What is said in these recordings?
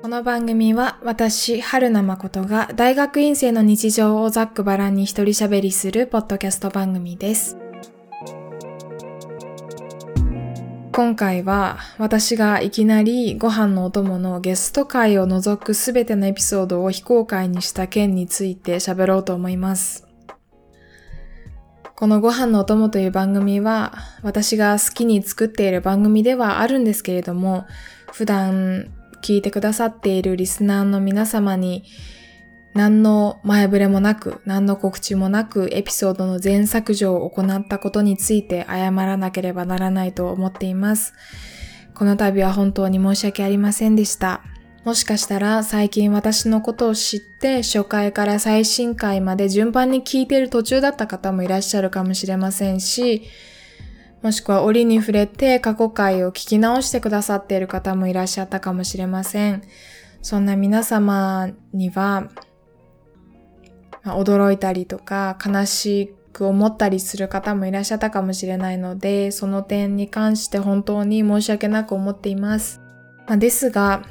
この番組は私、春名誠が大学院生の日常をざっくばらんに一人喋りするポッドキャスト番組です。今回は私がいきなりご飯のお供のゲスト会を除くすべてのエピソードを非公開にした件について喋ろうと思います。このご飯のお供という番組は私が好きに作っている番組ではあるんですけれども普段聞いてくださっているリスナーの皆様に何の前触れもなく何の告知もなくエピソードの全削除を行ったことについて謝らなければならないと思っています。この度は本当に申し訳ありませんでした。もしかしたら最近私のことを知って初回から最新回まで順番に聞いている途中だった方もいらっしゃるかもしれませんし、もしくは折に触れて過去回を聞き直してくださっている方もいらっしゃったかもしれません。そんな皆様には、ま驚いたりとか悲しく思ったりする方もいらっしゃったかもしれないので、その点に関して本当に申し訳なく思っています。まあですが、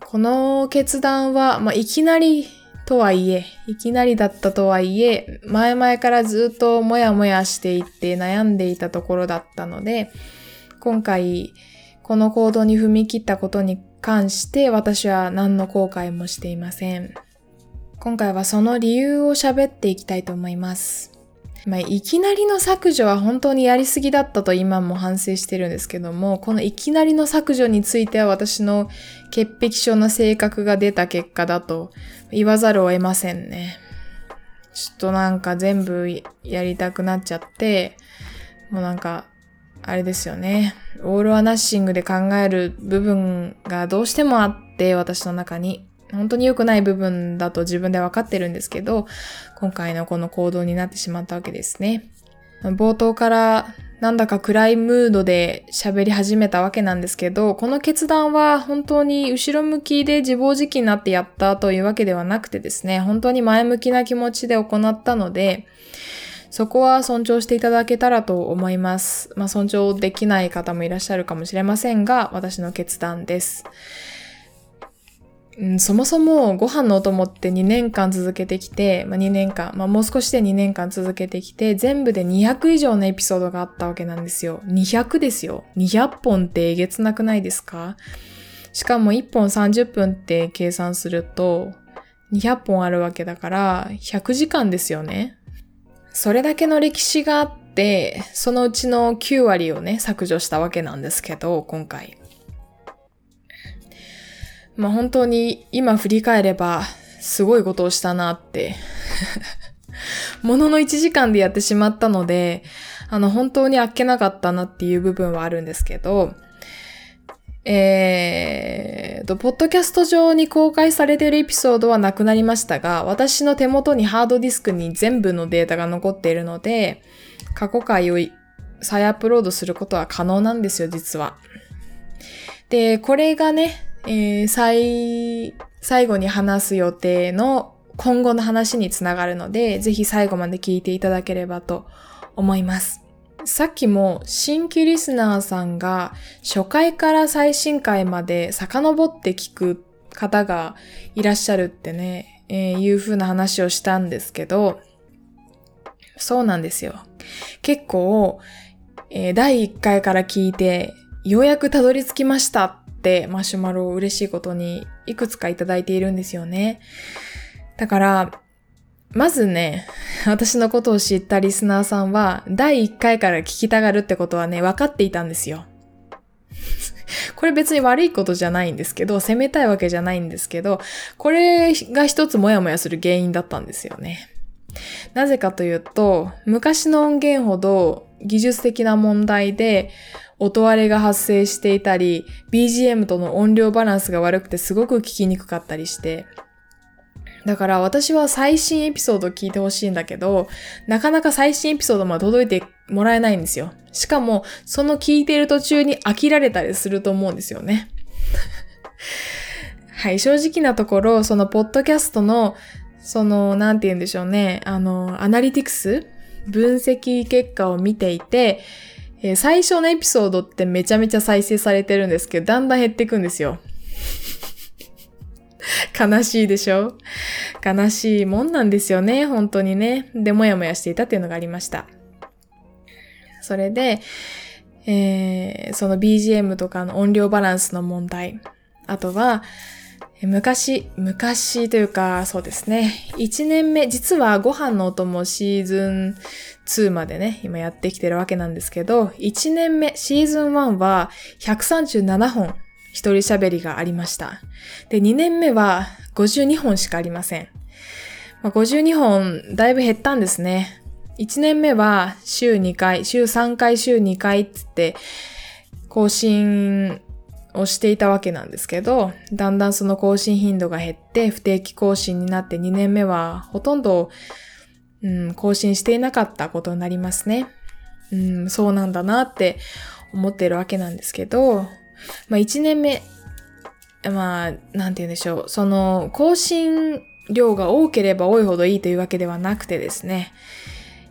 この決断は、まあ、いきなりとはいえ、いきなりだったとはいえ、前々からずっともやもやしていって悩んでいたところだったので、今回、この行動に踏み切ったことに関して私は何の後悔もしていません。今回はその理由を喋っていきたいと思います。まあ、いきなりの削除は本当にやりすぎだったと今も反省してるんですけども、このいきなりの削除については私の潔癖症な性格が出た結果だと言わざるを得ませんね。ちょっとなんか全部やりたくなっちゃって、もうなんか、あれですよね。オールはナッシングで考える部分がどうしてもあって、私の中に。本当に良くない部分だと自分で分かってるんですけど、今回のこの行動になってしまったわけですね。冒頭からなんだか暗いムードで喋り始めたわけなんですけど、この決断は本当に後ろ向きで自暴自棄になってやったというわけではなくてですね、本当に前向きな気持ちで行ったので、そこは尊重していただけたらと思います。まあ尊重できない方もいらっしゃるかもしれませんが、私の決断です。うん、そもそもご飯のお供って2年間続けてきて、まあ、2年間、まあ、もう少しで2年間続けてきて、全部で200以上のエピソードがあったわけなんですよ。200ですよ。200本ってえげつなくないですか？しかも1本30分って計算すると、200本あるわけだから、100時間ですよね。それだけの歴史があって、そのうちの9割をね、削除したわけなんですけど、今回。まあ本当に今振り返ればすごいことをしたなって。ものの1時間でやってしまったので、あの本当にあっけなかったなっていう部分はあるんですけど、えーと、ポッドキャスト上に公開されているエピソードはなくなりましたが、私の手元にハードディスクに全部のデータが残っているので、過去回を再アップロードすることは可能なんですよ、実は。で、これがね、えー、最、最後に話す予定の今後の話につながるので、ぜひ最後まで聞いていただければと思います。さっきも新規リスナーさんが初回から最新回まで遡って聞く方がいらっしゃるってね、えー、いう風な話をしたんですけど、そうなんですよ。結構、えー、第1回から聞いて、ようやくたどり着きましたってマシュマロを嬉しいことにいくつかいただいているんですよね。だから、まずね、私のことを知ったリスナーさんは、第1回から聞きたがるってことはね、分かっていたんですよ。これ別に悪いことじゃないんですけど、責めたいわけじゃないんですけど、これが一つモヤモヤする原因だったんですよね。なぜかというと、昔の音源ほど技術的な問題で、音割れが発生していたり、BGM との音量バランスが悪くてすごく聞きにくかったりして、だから私は最新エピソードを聞いてほしいんだけど、なかなか最新エピソードまで届いてもらえないんですよ。しかも、その聞いている途中に飽きられたりすると思うんですよね。はい、正直なところ、そのポッドキャストの、その、なんて言うんでしょうね、あの、アナリティクス分析結果を見ていて、えー最初のエピソードってめちゃめちゃ再生されてるんですけど、だんだん減っていくんですよ。悲しいでしょ？悲しいもんなんですよね、本当にね。で、もやもやしていたっていうのがありました。それで、えー、その BGM とかの音量バランスの問題。あとは、昔、昔というか、そうですね。1年目、実はご飯のお供シーズン2までね、今やってきてるわけなんですけど、1年目、シーズン1は137本一人喋りがありました。で、2年目は52本しかありません。まあ、52本、だいぶ減ったんですね。1年目は週2回、週3回、週2回っつって、更新をしていたわけなんですけど、だんだんその更新頻度が減って不定期更新になって2年目はほとんど、うん、更新していなかったことになりますね。うん、そうなんだなって思ってるわけなんですけど、まあ1年目、まあ、なんて言うんでしょう。その、更新量が多ければ多いほどいいというわけではなくてですね。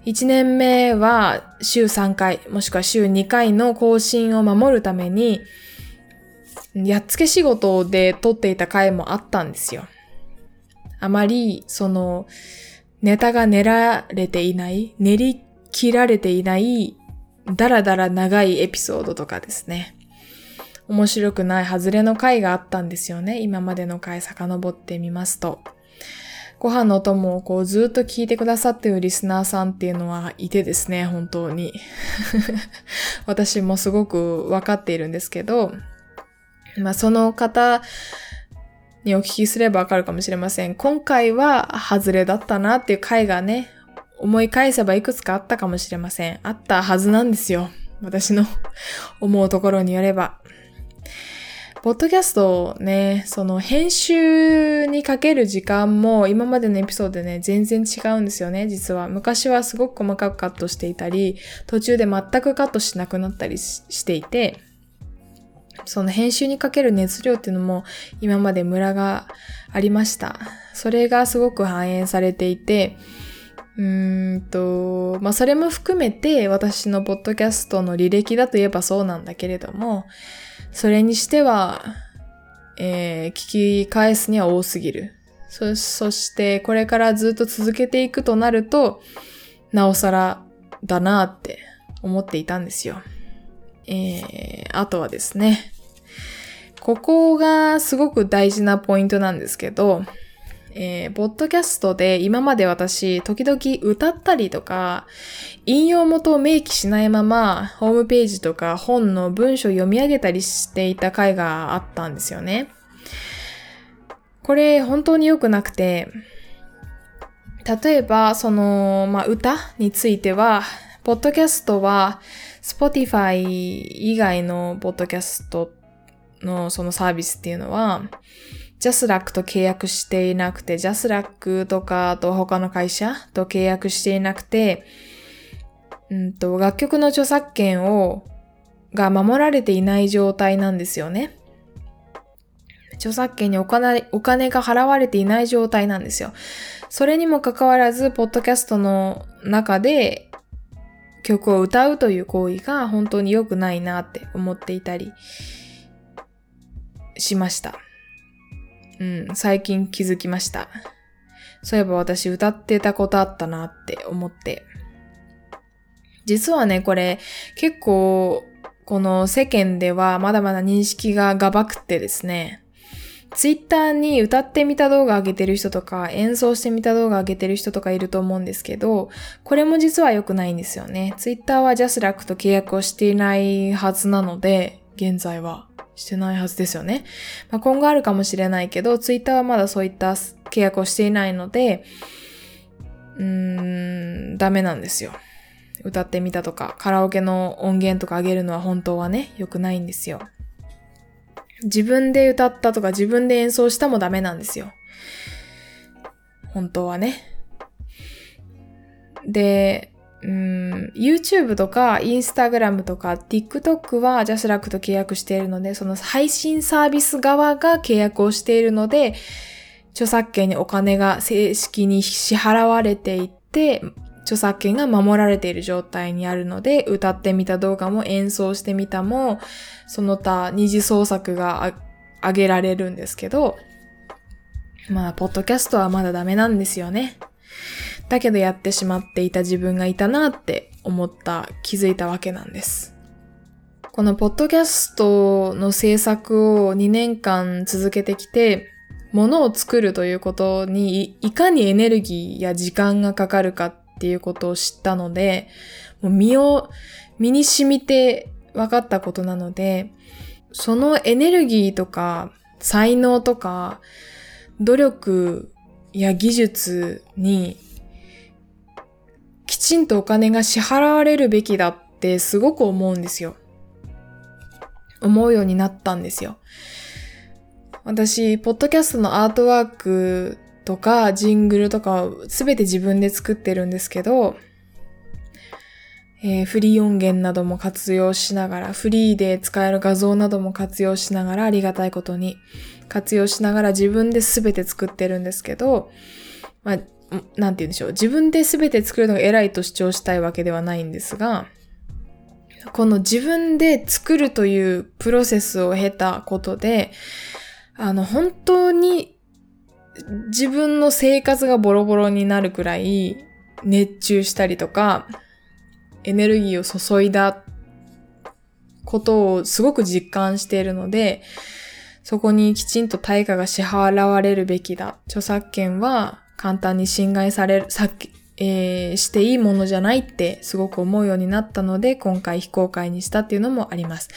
1年目は週3回、もしくは週2回の更新を守るために、やっつけ仕事で撮っていた回もあったんですよ。あまり、その、ネタが練られていない、練り切られていない、だらだら長いエピソードとかですね。面白くない外れの回があったんですよね。今までの回遡ってみますと。ご飯のお供をこうずっと聞いてくださっているリスナーさんっていうのはいてですね、本当に。私もすごくわかっているんですけど、まあその方にお聞きすればわかるかもしれません。今回は外れだったなっていう回がね、思い返せばいくつかあったかもしれません。あったはずなんですよ。私の 思うところによれば。ポッドキャストね、その編集にかける時間も今までのエピソードでね、全然違うんですよね、実は。昔はすごく細かくカットしていたり、途中で全くカットしなくなったりしていて、その編集にかける熱量っていうのも今までムラがありました。それがすごく反映されていて、うーんと、まあ、それも含めて私のポッドキャストの履歴だと言えばそうなんだけれども、それにしては、えー、聞き返すには多すぎる。そ、そしてこれからずっと続けていくとなると、なおさらだなって思っていたんですよ。えー、あとはですね、ここがすごく大事なポイントなんですけど、えー、ポッドキャストで今まで私、時々歌ったりとか、引用元を明記しないまま、ホームページとか本の文章を読み上げたりしていた回があったんですよね。これ本当に良くなくて、例えば、その、まあ、歌については、ポッドキャストは、Spotify 以外のポッドキャストのそのサービスっていうのは、ジャスラックと契約していなくて、ジャスラックとかと他の会社と契約していなくて、うんと、楽曲の著作権を、が守られていない状態なんですよね。著作権にお金お金が払われていない状態なんですよ。それにもかかわらず、ポッドキャストの中で曲を歌うという行為が本当に良くないなって思っていたりしました。うん、最近気づきました。そういえば私歌ってたことあったなって思って。実はね、これ結構この世間ではまだまだ認識ががばくってですね、ツイッターに歌ってみた動画上げてる人とか、演奏してみた動画上げてる人とかいると思うんですけど、これも実は良くないんですよね。ツイッターはジャスラックと契約をしていないはずなので、現在は。してないはずですよね。まあ、今後あるかもしれないけど、ツイッターはまだそういった契約をしていないので、うーん、ダメなんですよ。歌ってみたとか、カラオケの音源とか上げるのは本当はね、良くないんですよ。自分で歌ったとか自分で演奏したもダメなんですよ。本当はね。で、うん、YouTube とか Instagram とか TikTok はジャスラックと契約しているので、その配信サービス側が契約をしているので、著作権にお金が正式に支払われていて、著作権が守られている状態にあるので、歌ってみた動画も演奏してみたも、その他二次創作が上げられるんですけど、まあ、ポッドキャストはまだダメなんですよね。だけどやってしまっていた自分がいたなって思った、気づいたわけなんです。このポッドキャストの制作を2年間続けてきて、ものを作るということにいかにエネルギーや時間がかかるかっていうことを知ったので、もう身を、身に染みて分かったことなので、そのエネルギーとか才能とか努力や技術にきちんとお金が支払われるべきだってすごく思うんですよ。思うようになったんですよ。私、ポッドキャストのアートワークとかジングルとかすべて自分で作ってるんですけど、えー、フリー音源なども活用しながら、フリーで使える画像なども活用しながら、ありがたいことに活用しながら自分で全て作ってるんですけど、まあ、なんて言うんでしょう。自分で全て作るのが偉いと主張したいわけではないんですが、この自分で作るというプロセスを経たことで、あの、本当に自分の生活がボロボロになるくらい熱中したりとか、エネルギーを注いだことをすごく実感しているので、そこにきちんと対価が支払われるべきだ。著作権は簡単に侵害される、さっき、えー、していいものじゃないってすごく思うようになったので、今回非公開にしたっていうのもあります。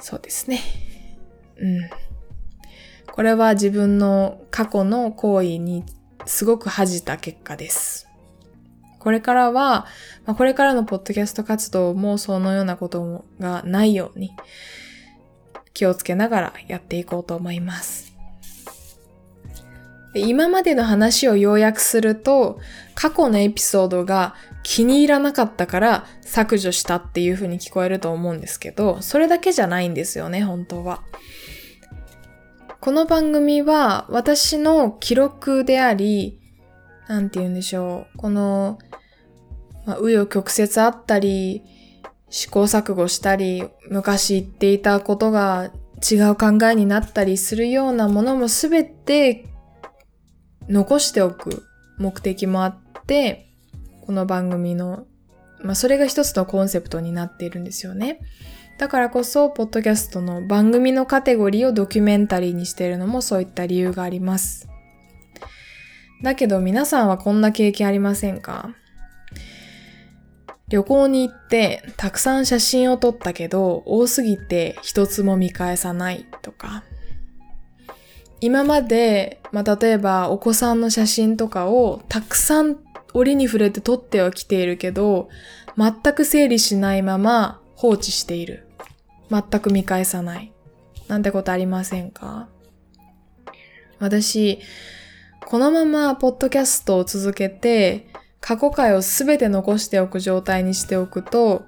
そうですね。うん。これは自分の過去の行為にすごく恥じた結果です。これからは、まあ、これからのポッドキャスト活動もそのようなことがないように気をつけながらやっていこうと思います。今までの話を要約すると、過去のエピソードが気に入らなかったから削除したっていう風に聞こえると思うんですけど、それだけじゃないんですよね、本当は。この番組は私の記録であり、なんて言うんでしょう。この、まあ、紆余曲折あったり、試行錯誤したり、昔言っていたことが違う考えになったりするようなものもすべて残しておく目的もあって、この番組の、まあ、それが一つのコンセプトになっているんですよね。だからこそ、ポッドキャストの番組のカテゴリーをドキュメンタリーにしているのもそういった理由があります。だけど皆さんはこんな経験ありませんか？旅行に行ってたくさん写真を撮ったけど多すぎて一つも見返さないとか今まで、まあ、例えばお子さんの写真とかをたくさん折に触れて撮ってはきているけど全く整理しないまま放置している。全く見返さない。なんてことありませんか？私、このままポッドキャストを続けて、過去回をすべて残しておく状態にしておくと、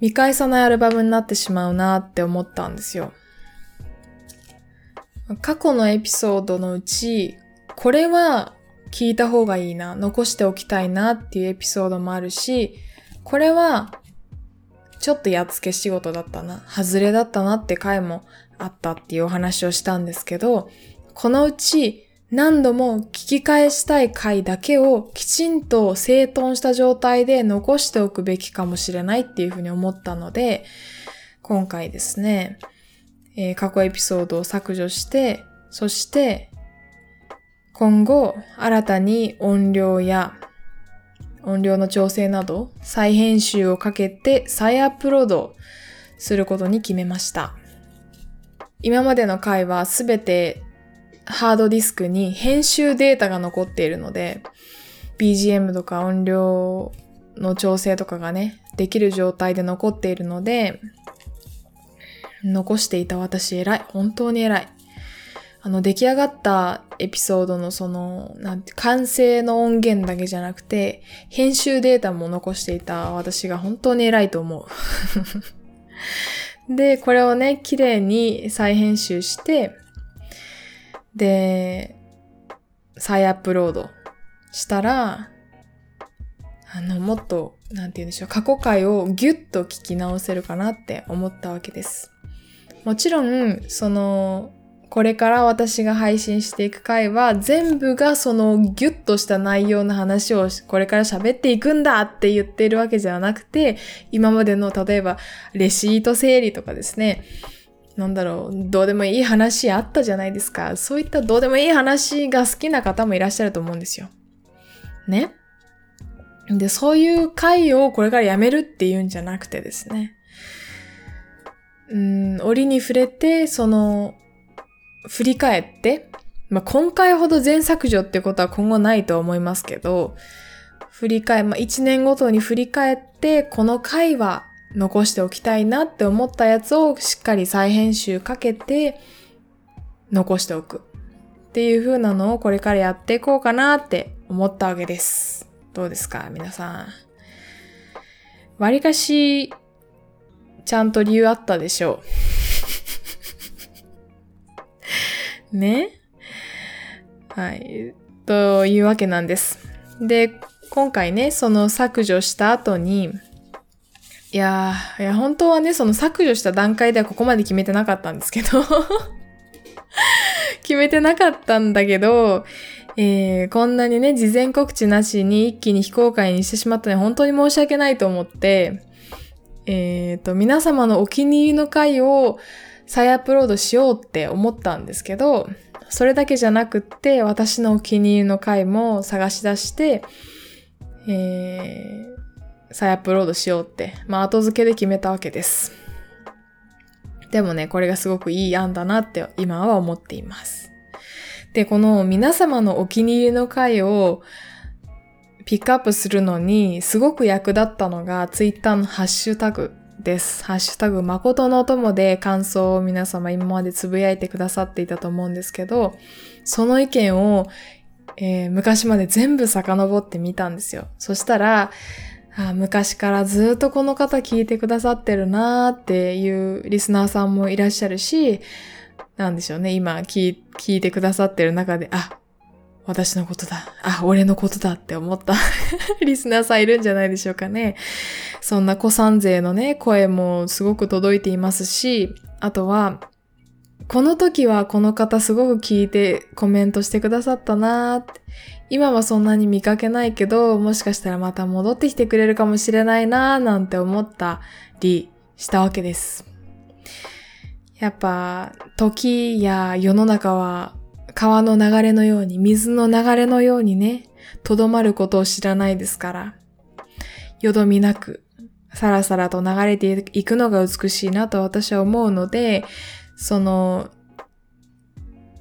見返さないアルバムになってしまうなって思ったんですよ。過去のエピソードのうち、これは聞いた方がいいな、残しておきたいなっていうエピソードもあるし、これはちょっとやっつけ仕事だったな、外れだったなって回もあったっていうお話をしたんですけど、このうち何度も聞き返したい回だけをきちんと整頓した状態で残しておくべきかもしれないっていうふうに思ったので、今回ですね、えー、過去エピソードを削除して、そして今後新たに音量や音量の調整など再編集をかけて再アップロードすることに決めました。今までの回はすべてハードディスクに編集データが残っているので、BGM とか音量の調整とかがね、できる状態で残っているので、残していた私偉い。本当に偉い。あの、出来上がったエピソードのその、なんて、完成の音源だけじゃなくて、編集データも残していた私が本当に偉いと思う。で、これをね、綺麗に再編集して、で、再アップロードしたら、あの、もっと、なんて言うんでしょう、過去回をギュッと聞き直せるかなって思ったわけです。もちろん、その、これから私が配信していく回は全部がそのギュッとした内容の話をこれから喋っていくんだって言っているわけじゃなくて、今までの例えばレシート整理とかですね、なんだろう、どうでもいい話あったじゃないですか。そういったどうでもいい話が好きな方もいらっしゃると思うんですよ。ね。で、そういう回をこれからやめるっていうんじゃなくてですね。うん、折に触れて、その、振り返って、まあ、今回ほど全削除ってことは今後ないと思いますけど、振り返、まあ、1年ごとに振り返って、この回は残しておきたいなって思ったやつをしっかり再編集かけて残しておくっていう風なのをこれからやっていこうかなって思ったわけです。どうですか皆さん。わりかし、ちゃんと理由あったでしょう。ね？はい。というわけなんです。で、今回ね、その削除した後に、いやー、いや、本当はね、その削除した段階ではここまで決めてなかったんですけど 決めてなかったんだけど、えー、こんなにね、事前告知なしに一気に非公開にしてしまったのは本当に申し訳ないと思って、えっ、ー、と、皆様のお気に入りの回を再アップロードしようって思ったんですけど、それだけじゃなくって、私のお気に入りの回も探し出して、えー、再アップロードしようって、まあ後付けで決めたわけです。でもね、これがすごくいい案だなって今は思っています。で、この皆様のお気に入りの回をピックアップするのにすごく役立ったのがツイッターのハッシュタグです。ハッシュタグ誠のお供で感想を皆様今までつぶやいてくださっていたと思うんですけど、その意見を、えー、昔まで全部遡ってみたんですよ。そしたら、あ昔からずっとこの方聞いてくださってるなーっていうリスナーさんもいらっしゃるし、なんでしょうね、今聞聞いてくださってる中で、あ、私のことだ。あ、俺のことだって思った リスナーさんいるんじゃないでしょうかね。そんな子さん勢のね、声もすごく届いていますし、あとは、この時はこの方すごく聞いてコメントしてくださったなーって。今はそんなに見かけないけど、もしかしたらまた戻ってきてくれるかもしれないなーなんて思ったりしたわけです。やっぱ時や世の中は川の流れのように、水の流れのようにね、とどまることを知らないですから、よどみなく、さらさらと流れていくのが美しいなと私は思うので、その、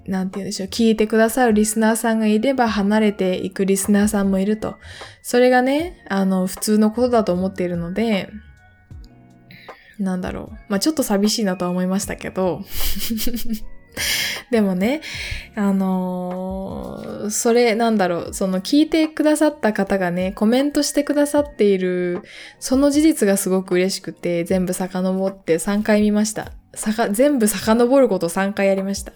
なんて言うんでしょう、聞いてくださるリスナーさんがいれば離れていくリスナーさんもいると。それがね、あの、普通のことだと思っているので、なんだろう。まあ、ちょっと寂しいなとは思いましたけど。でもね、あのー、それなんだろう、その聞いてくださった方がね、コメントしてくださっている、その事実がすごく嬉しくて、全部遡って3回見ました。さか、全部遡ること3回やりました。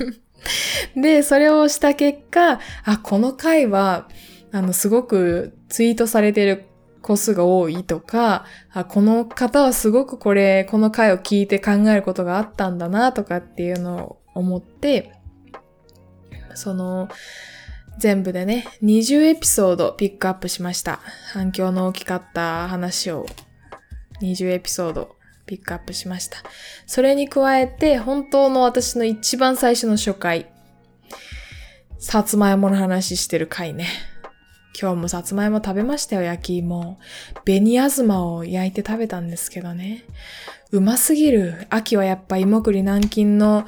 で、それをした結果、あ、この回は、あの、すごくツイートされてる個数が多いとか、あこの方はすごくこれ、この回を聞いて考えることがあったんだなとかっていうのを思って、その、全部でね、20エピソードピックアップしました。反響の大きかった話を20エピソードピックアップしました。それに加えて、本当の私の一番最初の初回、さつまいもの話してる回ね。今日もさつまいも食べましたよ、焼き芋。紅あずまを焼いて食べたんですけどね。うますぎる。秋はやっぱ芋栗南京の、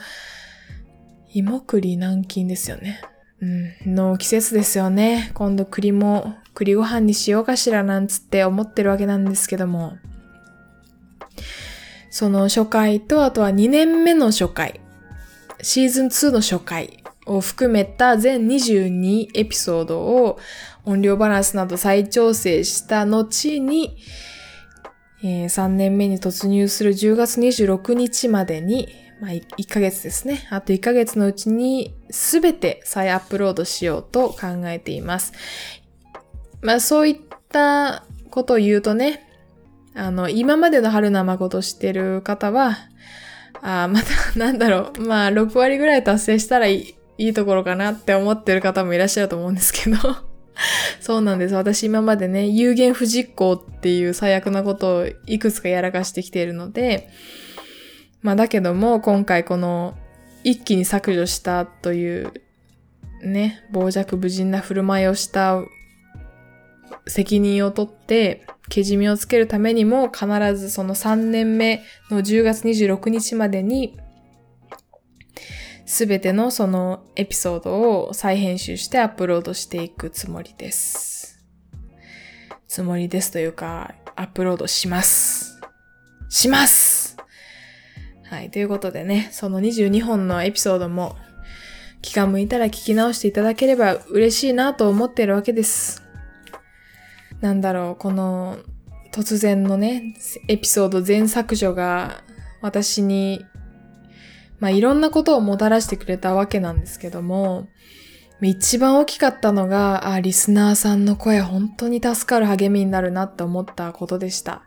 芋栗南京ですよね。うん、の季節ですよね。今度栗も、栗ご飯にしようかしらなんつって思ってるわけなんですけども。その初回と、あとは2年目の初回。シーズン2の初回を含めた全22エピソードを音量バランスなど再調整した後に、えー、3年目に突入する10月26日までに、まあ、1ヶ月ですね。あと1ヶ月のうちに全て再アップロードしようと考えています。まあそういったことを言うとね、あの、今までの春名誠知ってる方は、あまた、なんだろう。まあ、6割ぐらい達成したらいいいいところかなって思ってる方もいらっしゃると思うんですけど そうなんです。私今までね、有限不実行っていう最悪なことをいくつかやらかしてきているので、まあだけども、今回この一気に削除したというね、傍若無人な振る舞いをした責任を取って、けじめをつけるためにも必ずその3年目の10月26日までにすべてのそのエピソードを再編集してアップロードしていくつもりです。つもりですというか、アップロードします。しますはい。ということでね、その22本のエピソードも気が向いたら聞き直していただければ嬉しいなと思ってるわけです。なんだろう、この突然のね、エピソード全削除が私にまあいろんなことをもたらしてくれたわけなんですけども、一番大きかったのが、あ、リスナーさんの声本当に助かる励みになるなって思ったことでした。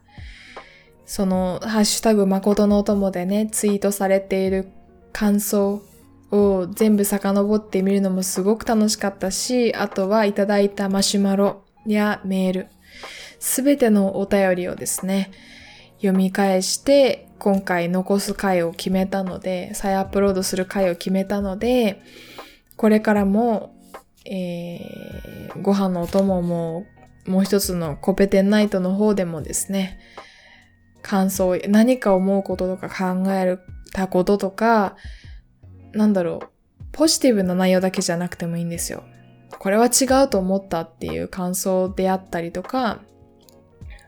その、ハッシュタグ誠のお供でね、ツイートされている感想を全部遡ってみるのもすごく楽しかったし、あとはいただいたマシュマロやメール、すべてのお便りをですね、読み返して今回残す回を決めたので、再アップロードする回を決めたので、これからも、えー、ご飯のお供も、もう一つのコペテンナイトの方でもですね、感想、何か思うこととか考えたこととか、なんだろう、ポジティブな内容だけじゃなくてもいいんですよ。これは違うと思ったっていう感想であったりとか、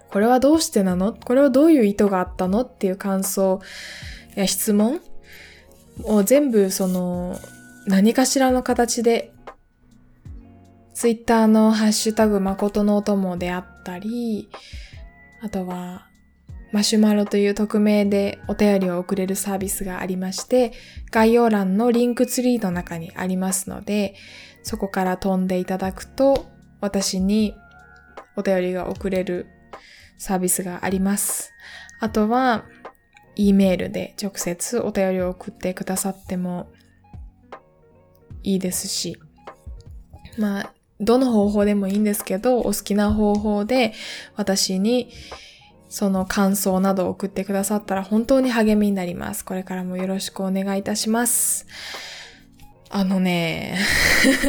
これはどうしてなの？これはどういう意図があったの？っていう感想や質問を全部その何かしらの形でツイッターのハッシュタグ誠のお供であったり、あとはマシュマロという匿名でお便りを送れるサービスがありまして、概要欄のリンクツリーの中にありますので、そこから飛んでいただくと、私にお便りが送れるサービスがあります。あとは、E メールで直接お便りを送ってくださってもいいですし、まあ、どの方法でもいいんですけど、お好きな方法で私にその感想などを送ってくださったら本当に励みになります。これからもよろしくお願いいたします。あのね、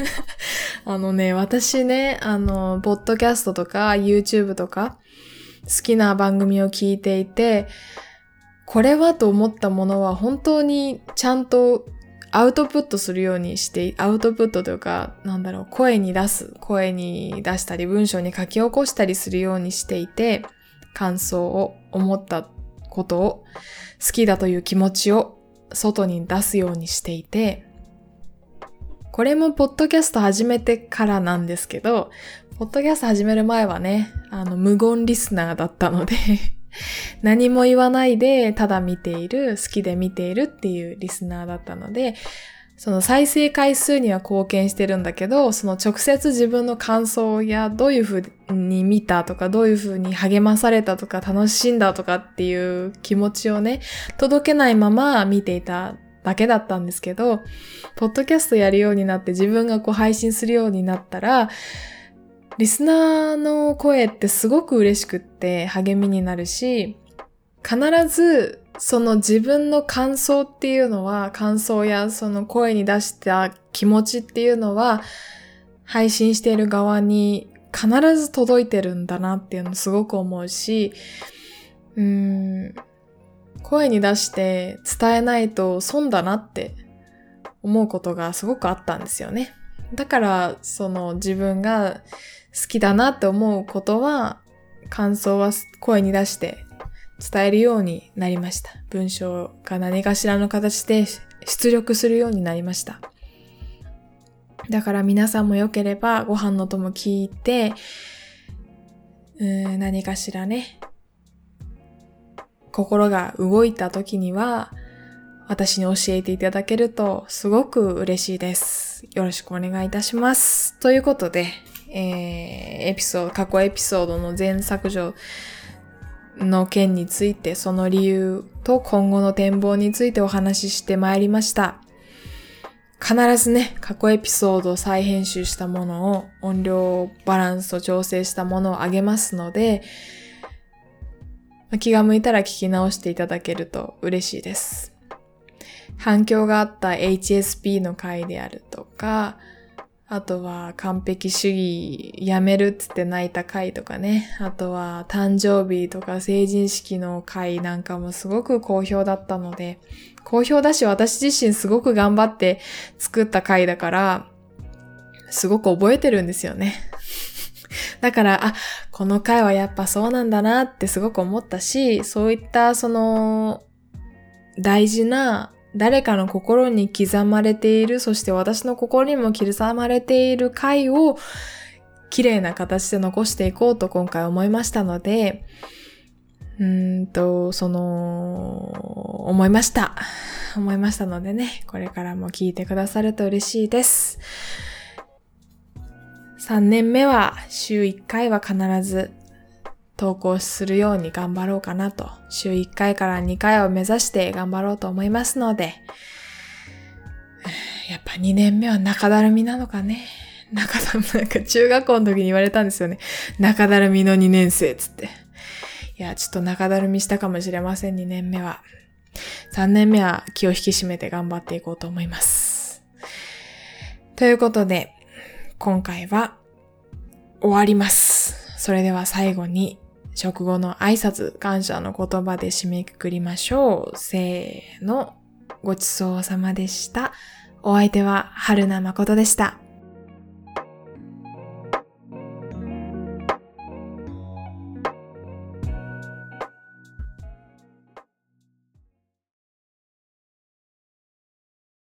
あのね、私ね、あの、ポッドキャストとか YouTube とか、好きな番組を聞いていて、これはと思ったものは本当にちゃんとアウトプットするようにして、アウトプットというか、なんだろう、声に出す、声に出したり、文章に書き起こしたりするようにしていて、感想を思ったことを、好きだという気持ちを外に出すようにしていて、これもポッドキャスト始めてからなんですけど、ポッドキャスト始める前はね、あの、無言リスナーだったので 何も言わないで、ただ見ている、好きで見ているっていうリスナーだったので、その再生回数には貢献してるんだけど、その直接自分の感想やどういう風に見たとか、どういう風に励まされたとか、楽しんだとかっていう気持ちをね、届けないまま見ていただけだったんですけど、ポッドキャストやるようになって自分がこう配信するようになったら、リスナーの声ってすごく嬉しくって励みになるし、必ずその自分の感想っていうのは、感想やその声に出した気持ちっていうのは、配信している側に必ず届いてるんだなっていうのすごく思うし、うん、声に出して伝えないと損だなって思うことがすごくあったんですよね。だから、その自分が好きだなって思うことは、感想は声に出して伝えるようになりました。文章が何かしらの形で出力するようになりました。だから皆さんも良ければご飯のとも聞いて、うん何かしらね、心が動いた時には、私に教えていただけるとすごく嬉しいです。よろしくお願いいたします。ということで、えー、エピソード、過去エピソードの全削除の件について、その理由と今後の展望についてお話ししてまいりました。必ずね、過去エピソードを再編集したものを、音量バランスと調整したものをあげますので、気が向いたら聞き直していただけると嬉しいです。反響があった HSP の回であるとか、あとは完璧主義やめるっつって泣いた回とかね。あとは誕生日とか成人式の回なんかもすごく好評だったので、好評だし私自身すごく頑張って作った回だから、すごく覚えてるんですよね。だから、あ、この回はやっぱそうなんだなってすごく思ったし、そういったその大事な誰かの心に刻まれている、そして私の心にも刻まれている回を綺麗な形で残していこうと今回思いましたので、うんと、その、思いました。思いましたのでね、これからも聞いてくださると嬉しいです。3年目は週1回は必ず投稿するように頑張ろうかなと、週1回から2回を目指して頑張ろうと思いますので、やっぱ2年目は中だるみなのかね。中だるみ、なんか中学校の時に言われたんですよね。中だるみの2年生つって。いや、ちょっと中だるみしたかもしれません、2年目は。3年目は気を引き締めて頑張っていこうと思います。ということで、今回は終わります。それでは最後に食後の挨拶、感謝の言葉で締めくくりましょう。せーの。ごちそうさまでした。お相手は春名誠でした。